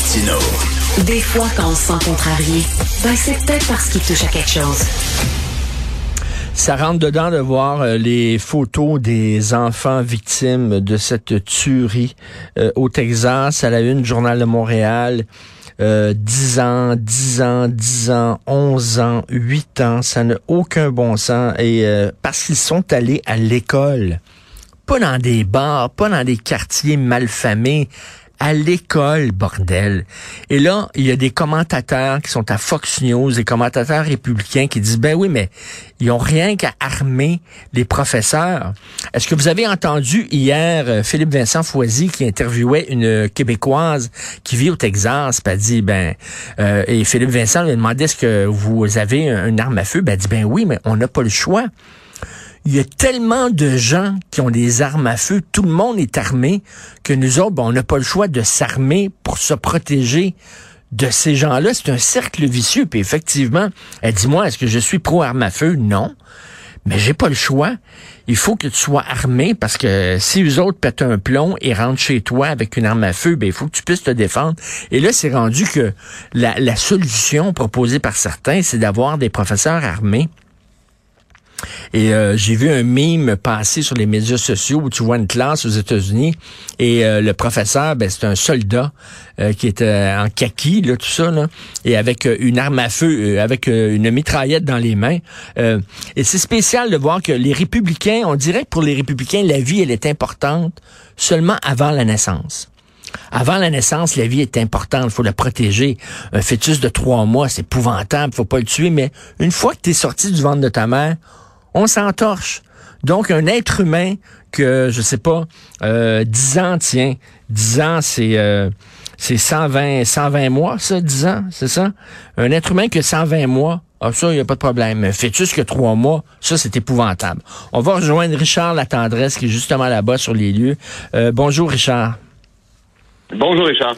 Martino. Des fois, quand on se sent contrarié, ben c'est peut-être parce qu'il touche à quelque chose. Ça rentre dedans de voir euh, les photos des enfants victimes de cette tuerie euh, au Texas, à la une Journal de Montréal. Euh, 10 ans, 10 ans, 10 ans, 11 ans, 8 ans, ça n'a aucun bon sens. Et euh, parce qu'ils sont allés à l'école, pas dans des bars, pas dans des quartiers malfamés, à l'école, bordel. Et là, il y a des commentateurs qui sont à Fox News, des commentateurs républicains qui disent, ben oui, mais ils ont rien qu'à armer les professeurs. Est-ce que vous avez entendu hier euh, Philippe Vincent Foisy qui interviewait une Québécoise qui vit au Texas, dit, ben, euh, et Philippe Vincent lui a demandé, est-ce que vous avez une arme à feu? Ben, elle dit, ben oui, mais on n'a pas le choix. Il y a tellement de gens qui ont des armes à feu, tout le monde est armé, que nous autres, ben, on n'a pas le choix de s'armer pour se protéger de ces gens-là. C'est un cercle vicieux. Puis effectivement, elle dit, moi, est-ce que je suis pro-arme à feu? Non. Mais j'ai pas le choix. Il faut que tu sois armé parce que si les autres pètent un plomb et rentrent chez toi avec une arme à feu, ben il faut que tu puisses te défendre. Et là, c'est rendu que la, la solution proposée par certains, c'est d'avoir des professeurs armés. Et euh, j'ai vu un mime passer sur les médias sociaux où tu vois une classe aux États-Unis et euh, le professeur, ben, c'est un soldat euh, qui est en kaki, là, tout ça, là, et avec une arme à feu, avec une mitraillette dans les mains. et c'est spécial de voir que les républicains, on dirait que pour les républicains, la vie, elle est importante seulement avant la naissance. Avant la naissance, la vie est importante, il faut la protéger. Un fœtus de trois mois, c'est épouvantable, faut pas le tuer, mais une fois que tu es sorti du ventre de ta mère, on s'entorche. Donc, un être humain que, je sais pas, euh, 10 ans, tiens, 10 ans, c'est euh, c'est 120, 120 mois, ça, 10 ans, c'est ça? Un être humain que 120 mois, ah, ça, il n'y a pas de problème. Un fœtus que 3 mois, ça, c'est épouvantable. On va rejoindre Richard Latendresse, qui est justement là-bas sur les lieux. Euh, bonjour, Richard. Bonjour, Richard.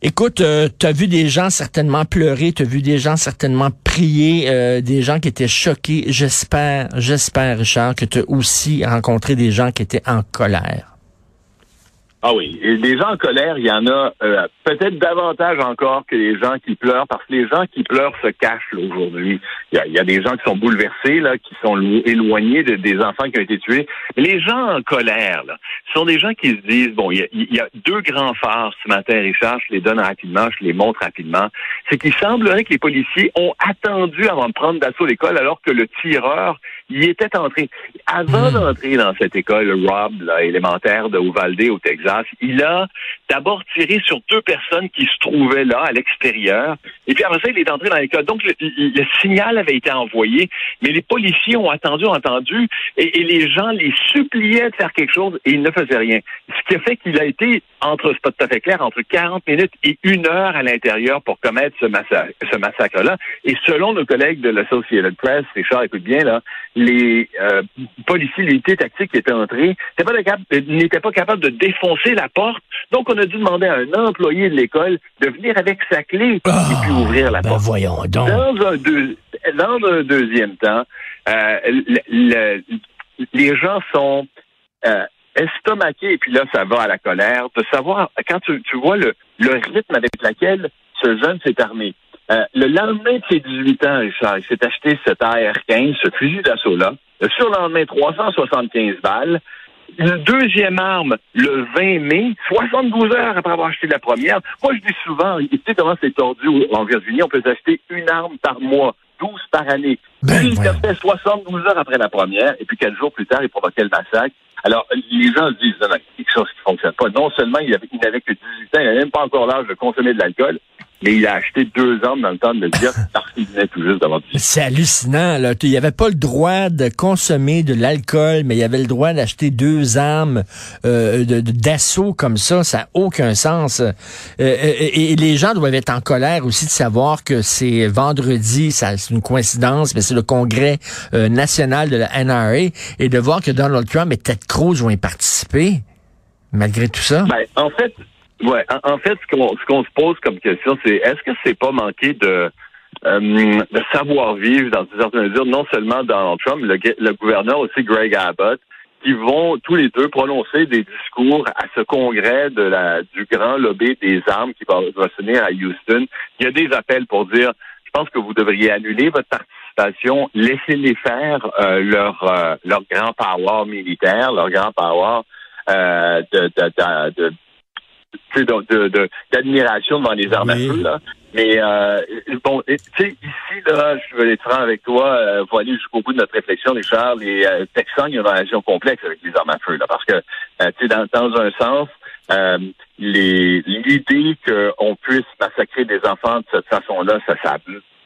Écoute, euh, tu as vu des gens certainement pleurer, tu as vu des gens certainement prier, euh, des gens qui étaient choqués. J'espère, j'espère, Richard, que tu as aussi rencontré des gens qui étaient en colère. Ah oui, et gens en colère, il y en a euh, peut-être davantage encore que les gens qui pleurent, parce que les gens qui pleurent se cachent aujourd'hui. Il y, a, des gens qui sont bouleversés, là, qui sont éloignés de, des enfants qui ont été tués. Mais les gens en colère, là, sont des gens qui se disent, bon, il y, a, deux grands phares ce matin, Richard, je les donne rapidement, je les montre rapidement. C'est qu'il semblerait que les policiers ont attendu avant de prendre d'assaut l'école alors que le tireur y était entré. Avant hmm. d'entrer dans cette école, Rob, là, élémentaire de Uvalde au Texas, il a d'abord tiré sur deux personnes qui se trouvaient là, à l'extérieur, et puis après ça, il est entré dans l'école. Donc, le, signal avait été envoyé, mais les policiers ont attendu, entendu, et, et, les gens les suppliaient de faire quelque chose, et ils ne faisaient rien. Ce qui a fait qu'il a été, entre, c'est pas tout à fait clair, entre 40 minutes et une heure à l'intérieur pour commettre ce massacre, ce massacre-là. Et selon nos collègues de l'Associated Press, Richard, écoute bien, là, les euh, policiers, l'unité tactique qui étaient entrés n'étaient pas, capables de défoncer la porte. Donc, on a dû demander à un employé de l'école de venir avec sa clé et puis ah, ouvrir la ben porte. Voyons donc. Dans un, deuxième temps, euh, les gens sont euh, estomaqués, et puis là, ça va à la colère, de savoir, quand tu, vois le, le rythme avec lequel ce jeune s'est armé. Euh, le lendemain de ses 18 ans, Richard, il s'est acheté cet AR-15, ce fusil d'assaut-là. Le surlendemain, 375 balles. Une deuxième arme, le 20 mai, 72 heures après avoir acheté la première. Moi, je dis souvent, tu sais comment c'est tordu en Virginie, on peut acheter une arme par mois. 12 par année. Ben, il a fait 72 heures après la première, et puis quatre jours plus tard, il provoquait le massacre. Alors, les gens disent, non, non, quelque chose qui fonctionne pas. Non seulement il n'avait que 18 ans, il n'avait même pas encore l'âge de consommer de l'alcool, mais il a acheté deux armes dans le temps de le dire parce qu'il venait tout juste d'avoir C'est hallucinant, là. Il avait pas le droit de consommer de l'alcool, mais il avait le droit d'acheter deux armes euh, d'assaut comme ça. Ça n'a aucun sens. Euh, euh, et, les gens doivent être en colère aussi de savoir que c'est vendredi, c'est une coïncidence, mais c'est le congrès euh, national de la NRA, et de voir que Donald Trump et Ted Cruz vont y participer, malgré tout ça. Ben, en fait, Ouais, en, fait, ce qu'on ce qu'on se pose comme question, c'est est-ce que c'est pas manqué de euh, de savoir-vivre dans une certaine mesure, non seulement Donald Trump, le, le gouverneur aussi Greg Abbott, qui vont tous les deux prononcer des discours à ce congrès de la du grand lobby des armes qui va, va se tenir à Houston. Il y a des appels pour dire, je pense que vous devriez annuler votre participation, laissez-les faire euh, leur euh, leur grand power militaire, leur grand power euh, de, de, de d'admiration devant les armes à feu. Là. Mais euh, bon, tu sais, ici, là, je veux être franc avec toi, euh, faut aller jusqu'au bout de notre réflexion, Richard. Les euh, Texans, il y a une relation complexe avec les armes à feu, là, parce que, euh, tu sais, dans, dans un sens, euh, l'idée qu'on puisse massacrer des enfants de cette façon-là, ça, ça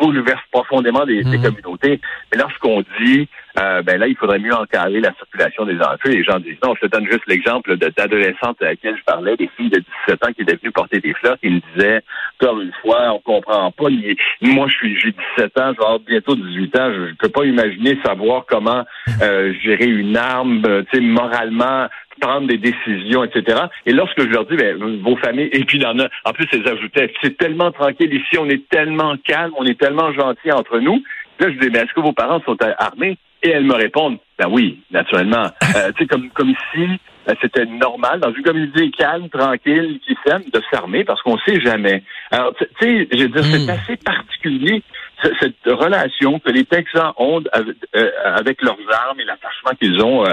bouleverse profondément des, des mhm. communautés. Mais lorsqu'on dit, euh, ben là, il faudrait mieux encadrer la circulation des enfants, les gens disent non. Je te donne juste l'exemple d'adolescentes à laquelle je parlais, des filles de 17 ans qui étaient venues porter des fleurs, qui me disaient, encore une fois, on comprend pas. moi, je suis, j'ai 17 ans, je vais avoir bientôt 18 ans. Je, ne peux pas imaginer savoir comment euh, gérer une arme, euh, tu sais, moralement prendre des décisions, etc. Et lorsque je leur dis, ben, vos familles, et puis en, en plus, elles ajoutaient, c'est tellement tranquille ici, on est tellement calme, on est tellement gentil entre nous. Là, je dis, mais est-ce que vos parents sont armés? Et elles me répondent, ben oui, naturellement. Euh, tu sais, comme, comme si euh, c'était normal, dans une communauté calme, tranquille, qui s'aime, de s'armer, parce qu'on sait jamais. Alors, tu sais, je veux dire, c'est hmm. assez particulier, cette relation que les Texans ont euh, avec, leurs armes et l'attachement qu'ils ont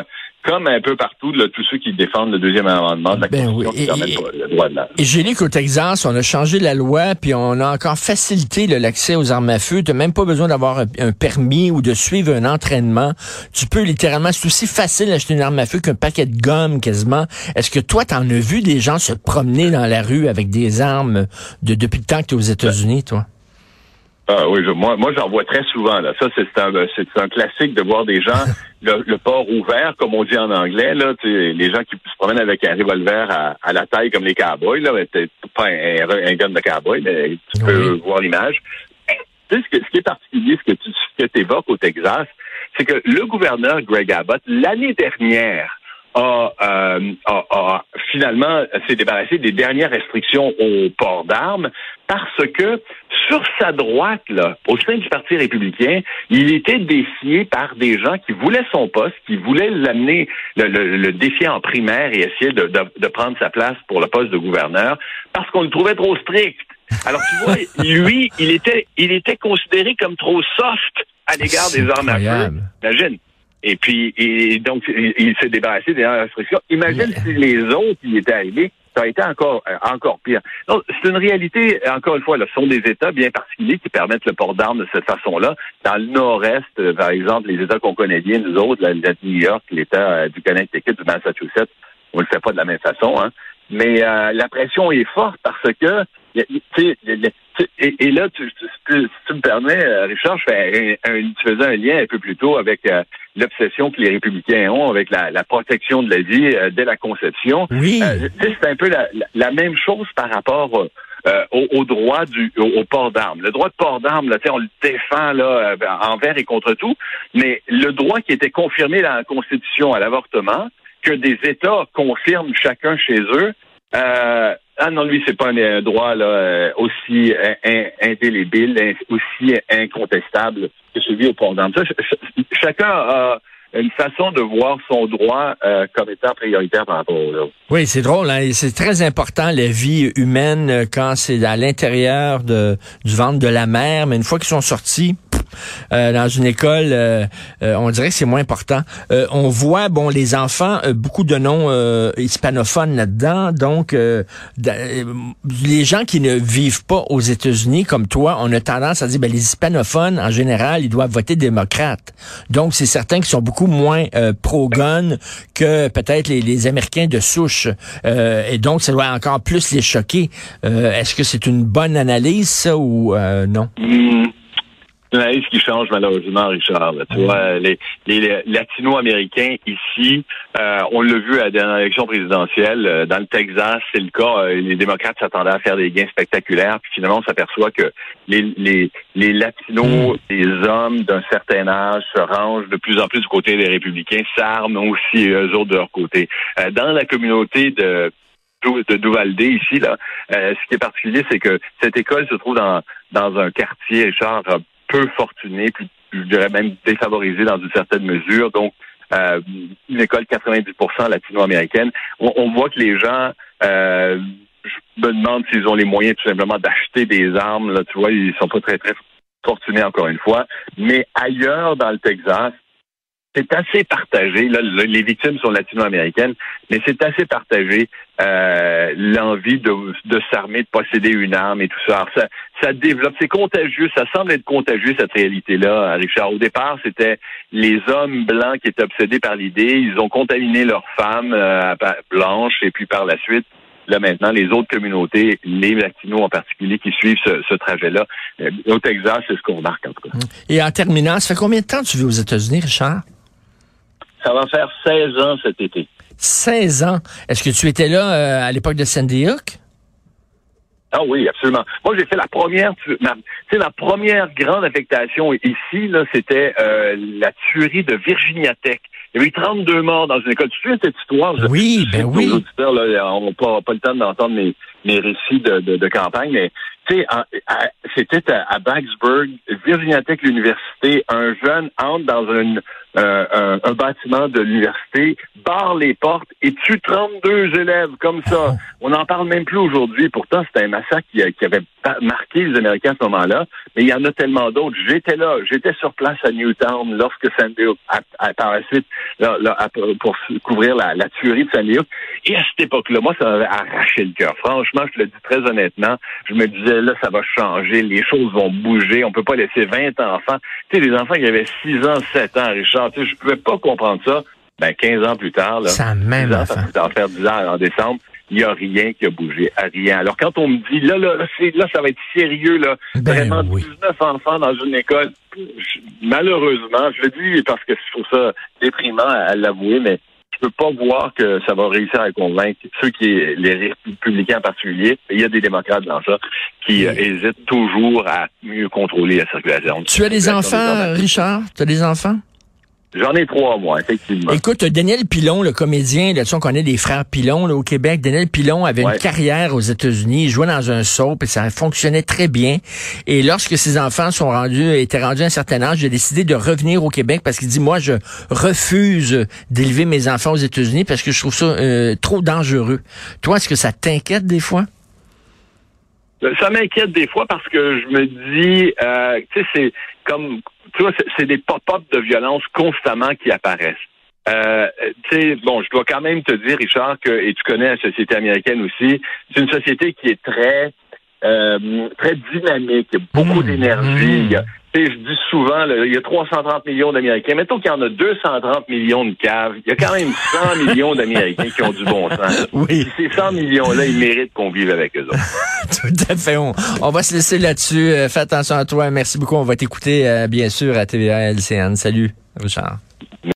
comme un peu partout, là, tous ceux qui défendent le deuxième amendement de la ben Constitution qui permet le droit de l'arme. Et j'ai lu qu'au Texas, on a changé la loi, puis on a encore facilité l'accès aux armes à feu. Tu n'as même pas besoin d'avoir un, permis ou de suivre un entraînement. Tu peux littéralement, c'est aussi facile d'acheter une arme à feu qu'un paquet de gomme quasiment. Est-ce que toi, tu en as vu des gens se promener dans la rue avec des armes de, depuis le temps que tu es aux États-Unis, toi? Ah oui, moi, moi j'en vois très souvent. Là. Ça, c'est un, c'est un classique de voir des gens, le, port ouvert, comme on dit en anglais, là, les gens qui se promènent avec un revolver à, à la taille comme les cowboys, là, pas un, un, gun de cowboy, mais tu peux voir l'image. Tu sais, ce, que, ce qui est particulier, ce que tu ce évoques au Texas, c'est que le gouverneur Greg Abbott, l'année dernière, euh, a, a, finalement s'est débarrassé des dernières restrictions au port d'armes parce que sur sa droite, là, au sein du Parti républicain, il était défié par des gens qui voulaient son poste, qui voulaient l'amener, le, le, défier en primaire et essayer de, de, prendre sa place pour le poste de gouverneur, parce qu'on le trouvait trop strict. Alors tu vois, lui, il était, il était considéré comme trop soft à l'égard des armes à feu. Imagine. Et puis, et donc, il, s'est débarrassé des restrictions. Imagine si les autres y étaient arrivés, ça a été encore euh, encore pire. C'est une réalité, encore une fois, ce sont des États bien particuliers qui permettent le port d'armes de cette façon-là. Dans le nord-est, euh, par exemple, les États qu'on connaît bien, nous autres, l'État de New York, l'État euh, du Connecticut, du Massachusetts, on le fait pas de la même façon, hein. Mais la pression est forte parce que et, et, là, tu, tu, si tu me permets, euh, Richard, je fais un, tu faisais un lien un peu plus tôt avec euh, l'obsession que les républicains ont avec la, la protection de la vie euh, dès la conception. Oui. c'est un peu la, la, même chose par rapport au, au, droit du au, port d'armes. Le droit de port d'armes, on le défend là envers et contre tout, mais le droit qui était confirmé dans la Constitution à l'avortement, que des États confirment chacun chez eux, euh, ah non, lui, c'est pas un droit là, euh, aussi indélébile, aussi incontestable que celui au port d'armes. Chacun a une façon de voir son droit euh, comme étant prioritaire par rapport aux autres. Oui, c'est drôle. Hein? C'est très important, la vie humaine, euh, quand c'est à l'intérieur du ventre de la mère. Mais une fois qu'ils sont sortis, euh, dans une école, euh, euh, on dirait que c'est moins important. on voit, bon, les enfants, beaucoup de noms hispanophones là-dedans. Donc, les gens qui ne vivent pas aux États-Unis, comme toi, on a tendance à dire, ben, les hispanophones, en général, ils doivent voter démocrate. Donc, c'est certains qui sont beaucoup moins pro-gun que peut-être les, les, Américains de souche. et donc, ça doit encore plus les choquer. Est-ce que c'est une bonne analyse, ça, ou non? Hmm analyse qui change malheureusement, Richard. Tu vois, les, les latino-américains ici, euh, on l'a vu à la dernière élection présidentielle, euh, dans le Texas, c'est le cas. Euh, les démocrates s'attendaient à faire des gains spectaculaires, puis finalement, on s'aperçoit que les, les, les latinos, mm. les hommes d'un certain âge se rangent de plus en plus du côté des républicains, s'arment aussi eux autres de leur côté. dans la communauté de de Duvalde ici là, ce qui est particulier, c'est que cette école se trouve dans dans un quartier, Richard, peu fortunés, puis je dirais même défavorisés dans une certaine mesure. Donc, euh, une école 90% latino-américaine. On, voit que les gens euh, je me demande s'ils ont les moyens tout simplement d'acheter des armes. Là, tu vois, ils sont pas très, très fortunés encore une fois. Mais ailleurs dans le Texas, c'est assez partagé. Là, les victimes sont latino-américaines, mais c'est assez partagé euh, l'envie de, de s'armer, de posséder une arme et tout ça. ça, ça développe, c'est contagieux, ça semble être contagieux cette réalité-là, Richard. Au départ, c'était les hommes blancs qui étaient obsédés par l'idée. Ils ont contaminé leurs femmes euh, blanches et puis par la suite, là maintenant, les autres communautés, les latinos en particulier, qui suivent ce, trajet-là. Euh, au Texas, c'est ce qu'on remarque en tout cas. Et en terminant, ça fait combien de temps que tu vis aux États-Unis, Richard? Ça va faire 16 ans cet été. 16 ans. Est-ce que tu étais là euh, à l'époque de Sandy Hook? Ah oui, absolument. Moi, j'ai fait la première, tu sais, la première grande affectation ici, là, c'était euh, la tuerie de Virginia Tech. Il y a eu 32 morts dans une école. Tu sais cette histoire? Oui, ben oui. Les auditeurs, là, n'ont pas, pas le temps d'entendre mes, mes récits de, de, de campagne, mais tu sais, c'était à, à Virginia Tech, l'université, un jeune entre dans une euh, un, bâtiment de l'université, barre les portes et tue 32 élèves comme ça. On n'en parle même plus aujourd'hui. Pourtant, c'était un massacre qui, avait marqué les Américains à ce moment-là. Mais il y en a tellement d'autres. J'étais là, j'étais sur place à Newtown lorsque Sandy Hook, par la suite, pour couvrir la, tuerie de Sandy Hook. Et à cette époque-là, moi, ça m'avait arraché le cœur. Franchement, je te le dis très honnêtement. Je me disais, là, ça va changer, les choses vont bouger. On peut pas laisser 20 enfants. Tu sais, des enfants qui avaient 6 ans, 7 ans, Richard, je ne pouvais pas comprendre ça. Ben, 15 ans plus tard, là, ça même ans, ça faire 10 ans en décembre, il n'y a rien qui a bougé, à rien. Alors, quand on me dit, là, là, là, ça va être sérieux, là, ben vraiment 19 enfants dans une école, malheureusement, je le dis parce que je trouve ça déprimant à, l'avouer, mais je peux pas voir que ça va réussir à convaincre ceux qui, les républicains en particulier, il y a des démocrates dans ça, qui euh, hésitent toujours à mieux contrôler la circulation. Tu as des enfants, Richard? Tu as des enfants? J'en ai trois, moi, effectivement. Écoute, Daniel Pilon, le comédien, là, tu on connaît les frères Pilon là, au Québec. Daniel Pilon avait une carrière aux États-Unis. Il jouait dans un soap et ça fonctionnait très bien. Et lorsque ses enfants sont rendus, étaient rendus à un certain âge, il a décidé de revenir au Québec parce qu'il dit, moi, je refuse d'élever mes enfants aux États-Unis parce que je trouve ça euh, trop dangereux. Toi, est-ce que ça t'inquiète des fois? Ça m'inquiète des fois parce que je me dis, euh, tu sais, c'est comme tu vois, c'est des pop-up de violence constamment qui apparaissent. Euh, tu sais, bon, je dois quand même te dire, Richard, que, et tu connais la société américaine aussi, c'est une société qui est très, euh, très dynamique, beaucoup mmh. d'énergie. Mmh je dis souvent, il y a 330 millions d'Américains. Mettons qu'il y en a 230 millions de caves. Il y a quand même 100 millions d'Américains qui ont du bon sens. Oui. ces 100 millions-là, ils méritent qu'on vive avec eux autres. Tout à fait. On, va se laisser là-dessus. Euh, fais attention à toi. Merci beaucoup. On va t'écouter, euh, bien sûr, à TVA LCN. Salut, Richard.